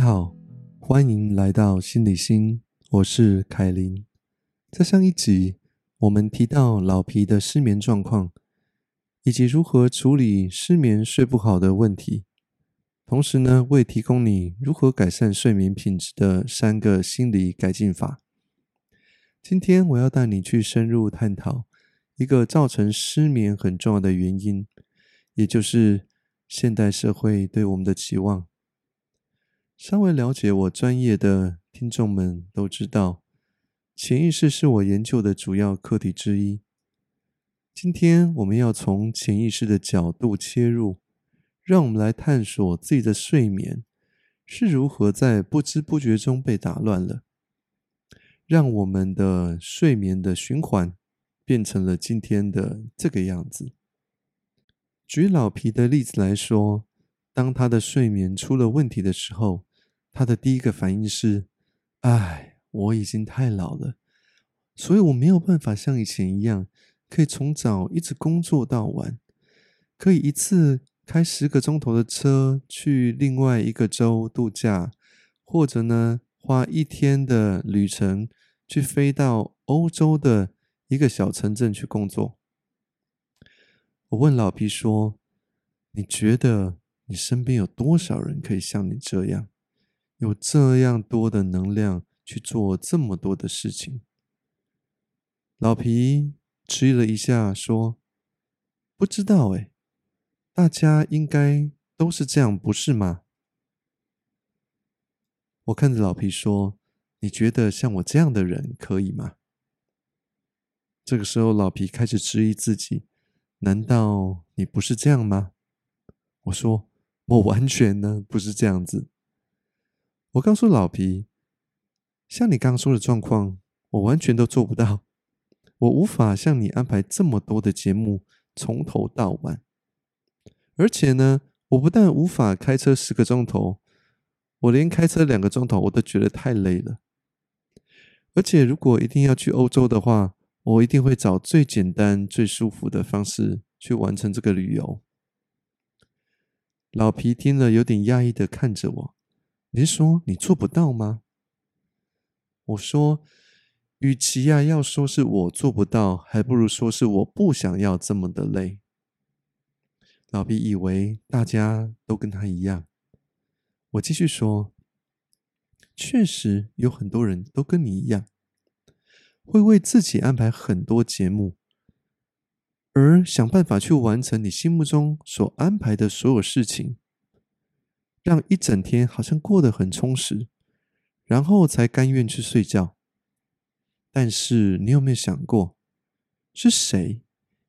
好，欢迎来到心理心，我是凯琳。在上一集，我们提到老皮的失眠状况，以及如何处理失眠睡不好的问题。同时呢，为提供你如何改善睡眠品质的三个心理改进法。今天我要带你去深入探讨一个造成失眠很重要的原因，也就是现代社会对我们的期望。稍微了解我专业的听众们都知道，潜意识是我研究的主要课题之一。今天我们要从潜意识的角度切入。让我们来探索自己的睡眠是如何在不知不觉中被打乱了，让我们的睡眠的循环变成了今天的这个样子。举老皮的例子来说，当他的睡眠出了问题的时候，他的第一个反应是：“哎，我已经太老了，所以我没有办法像以前一样，可以从早一直工作到晚，可以一次。”开十个钟头的车去另外一个州度假，或者呢，花一天的旅程去飞到欧洲的一个小城镇去工作。我问老皮说：“你觉得你身边有多少人可以像你这样，有这样多的能量去做这么多的事情？”老皮迟疑了一下说：“不知道哎。”大家应该都是这样，不是吗？我看着老皮说：“你觉得像我这样的人可以吗？”这个时候，老皮开始质疑自己：“难道你不是这样吗？”我说：“我完全呢不是这样子。”我告诉老皮：“像你刚刚说的状况，我完全都做不到。我无法像你安排这么多的节目，从头到晚。”而且呢，我不但无法开车十个钟头，我连开车两个钟头我都觉得太累了。而且，如果一定要去欧洲的话，我一定会找最简单、最舒服的方式去完成这个旅游。老皮听了，有点压抑的看着我：“你是说你做不到吗？”我说：“与其呀要说是我做不到，还不如说是我不想要这么的累。”老毕以为大家都跟他一样。我继续说：“确实有很多人都跟你一样，会为自己安排很多节目，而想办法去完成你心目中所安排的所有事情，让一整天好像过得很充实，然后才甘愿去睡觉。但是你有没有想过，是谁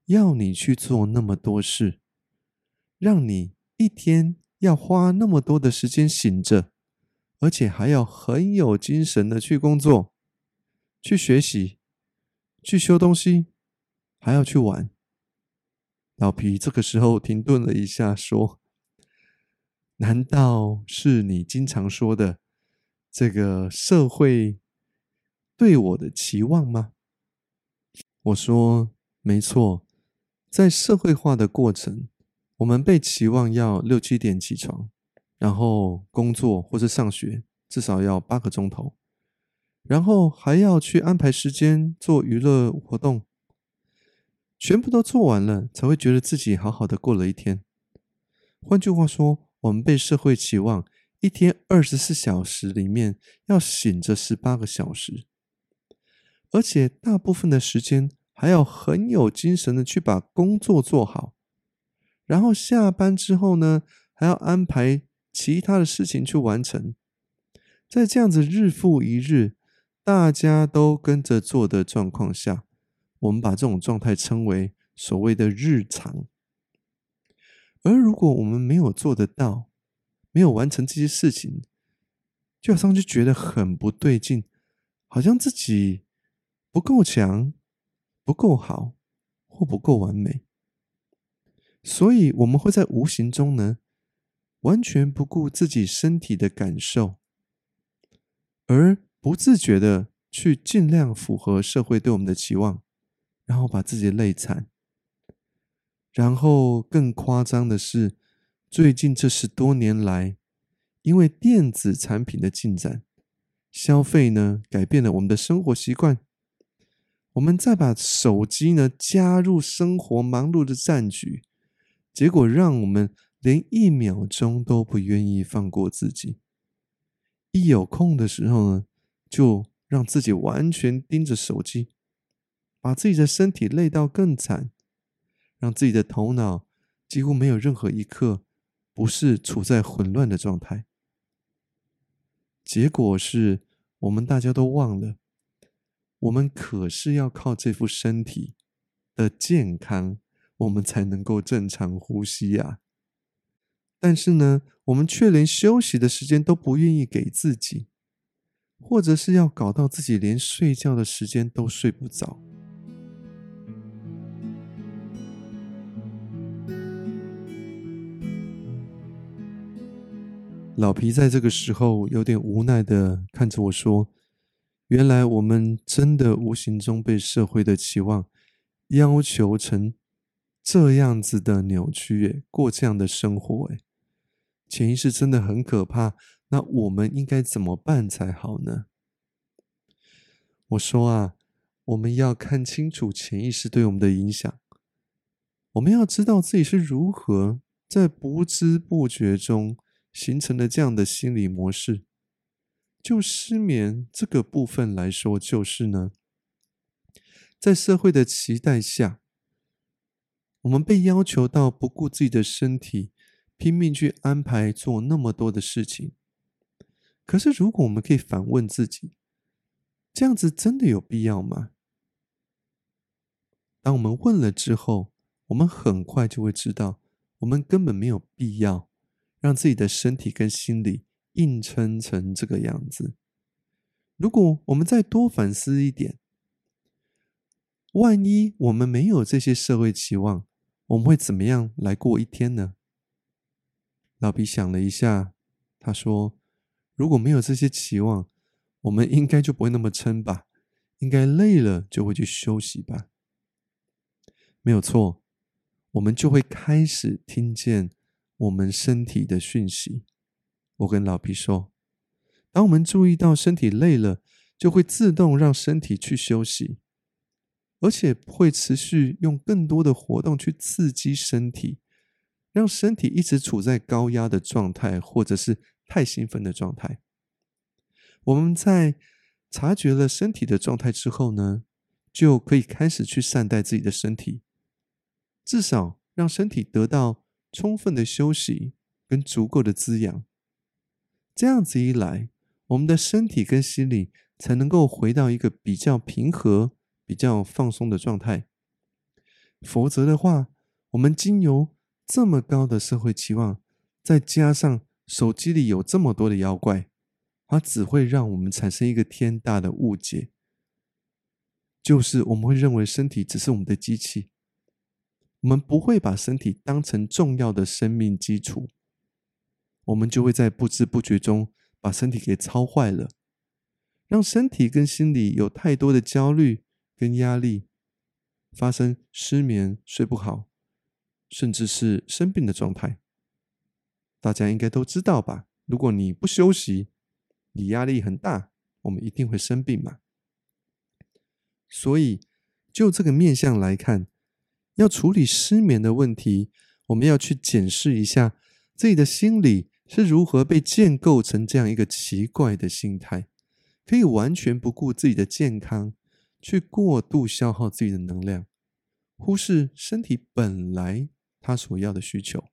要你去做那么多事？”让你一天要花那么多的时间醒着，而且还要很有精神的去工作、去学习、去修东西，还要去玩。老皮这个时候停顿了一下，说：“难道是你经常说的这个社会对我的期望吗？”我说：“没错，在社会化的过程。”我们被期望要六七点起床，然后工作或者上学，至少要八个钟头，然后还要去安排时间做娱乐活动，全部都做完了，才会觉得自己好好的过了一天。换句话说，我们被社会期望一天二十四小时里面要醒着十八个小时，而且大部分的时间还要很有精神的去把工作做好。然后下班之后呢，还要安排其他的事情去完成。在这样子日复一日，大家都跟着做的状况下，我们把这种状态称为所谓的日常。而如果我们没有做得到，没有完成这些事情，就好像就觉得很不对劲，好像自己不够强、不够好或不够完美。所以，我们会在无形中呢，完全不顾自己身体的感受，而不自觉的去尽量符合社会对我们的期望，然后把自己累惨。然后更夸张的是，最近这十多年来，因为电子产品的进展，消费呢改变了我们的生活习惯。我们再把手机呢加入生活忙碌的战局，结果让我们连一秒钟都不愿意放过自己。一有空的时候呢，就让自己完全盯着手机，把自己的身体累到更惨，让自己的头脑几乎没有任何一刻不是处在混乱的状态。结果是我们大家都忘了，我们可是要靠这副身体的健康，我们才能够正常呼吸呀。但是呢，我们却连休息的时间都不愿意给自己，或者是要搞到自己连睡觉的时间都睡不着。老皮在这个时候有点无奈的看着我说：“原来我们真的无形中被社会的期望要求成这样子的扭曲，诶，过这样的生活，诶，潜意识真的很可怕。那我们应该怎么办才好呢？”我说啊，我们要看清楚潜意识对我们的影响，我们要知道自己是如何在不知不觉中。形成了这样的心理模式，就失眠这个部分来说，就是呢，在社会的期待下，我们被要求到不顾自己的身体，拼命去安排做那么多的事情。可是，如果我们可以反问自己，这样子真的有必要吗？当我们问了之后，我们很快就会知道，我们根本没有必要。让自己的身体跟心理硬撑成这个样子。如果我们再多反思一点，万一我们没有这些社会期望，我们会怎么样来过一天呢？老皮想了一下，他说：“如果没有这些期望，我们应该就不会那么撑吧？应该累了就会去休息吧？没有错，我们就会开始听见。”我们身体的讯息，我跟老皮说：，当我们注意到身体累了，就会自动让身体去休息，而且会持续用更多的活动去刺激身体，让身体一直处在高压的状态，或者是太兴奋的状态。我们在察觉了身体的状态之后呢，就可以开始去善待自己的身体，至少让身体得到。充分的休息跟足够的滋养，这样子一来，我们的身体跟心理才能够回到一个比较平和、比较放松的状态。否则的话，我们经由这么高的社会期望，再加上手机里有这么多的妖怪，它只会让我们产生一个天大的误解，就是我们会认为身体只是我们的机器。我们不会把身体当成重要的生命基础，我们就会在不知不觉中把身体给操坏了，让身体跟心理有太多的焦虑跟压力，发生失眠、睡不好，甚至是生病的状态。大家应该都知道吧？如果你不休息，你压力很大，我们一定会生病嘛。所以，就这个面相来看。要处理失眠的问题，我们要去检视一下自己的心理是如何被建构成这样一个奇怪的心态，可以完全不顾自己的健康，去过度消耗自己的能量，忽视身体本来他所要的需求，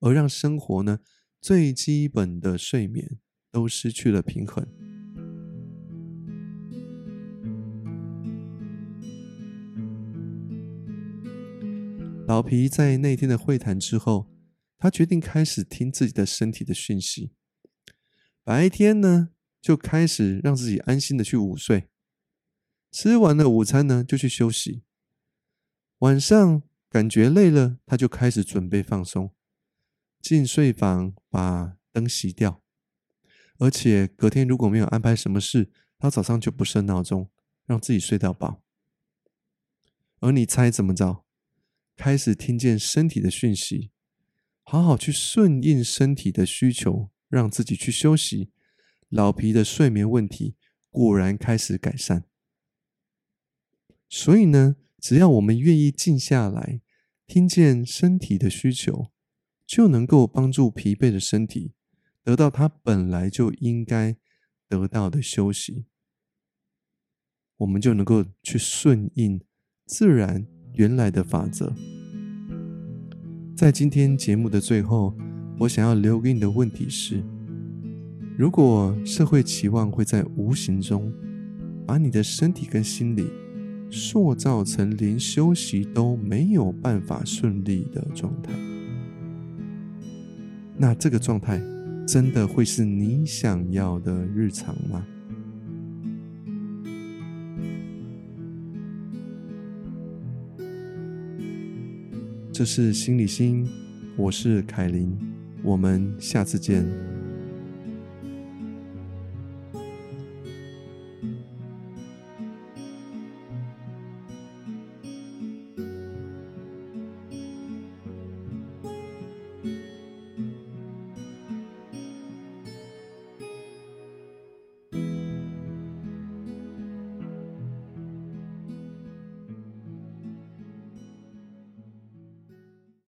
而让生活呢最基本的睡眠都失去了平衡。老皮在那天的会谈之后，他决定开始听自己的身体的讯息。白天呢，就开始让自己安心的去午睡，吃完了午餐呢，就去休息。晚上感觉累了，他就开始准备放松，进睡房把灯熄掉，而且隔天如果没有安排什么事，他早上就不设闹钟，让自己睡到饱。而你猜怎么着？开始听见身体的讯息，好好去顺应身体的需求让自己去休息，老皮的睡眠问题果然开始改善。所以呢，只要我们愿意静下来，听见身体的需求，就能够帮助疲惫的身体得到它本来就应该得到的休息。我们就能够去顺应自然原来的法则。在今天节目的最后，我想要留给你的问题是：如果社会期望会在无形中把你的身体跟心理塑造成连休息都没有办法顺利的状态，那这个状态真的会是你想要的日常吗？这是心理心，我是凯琳，我们下次见。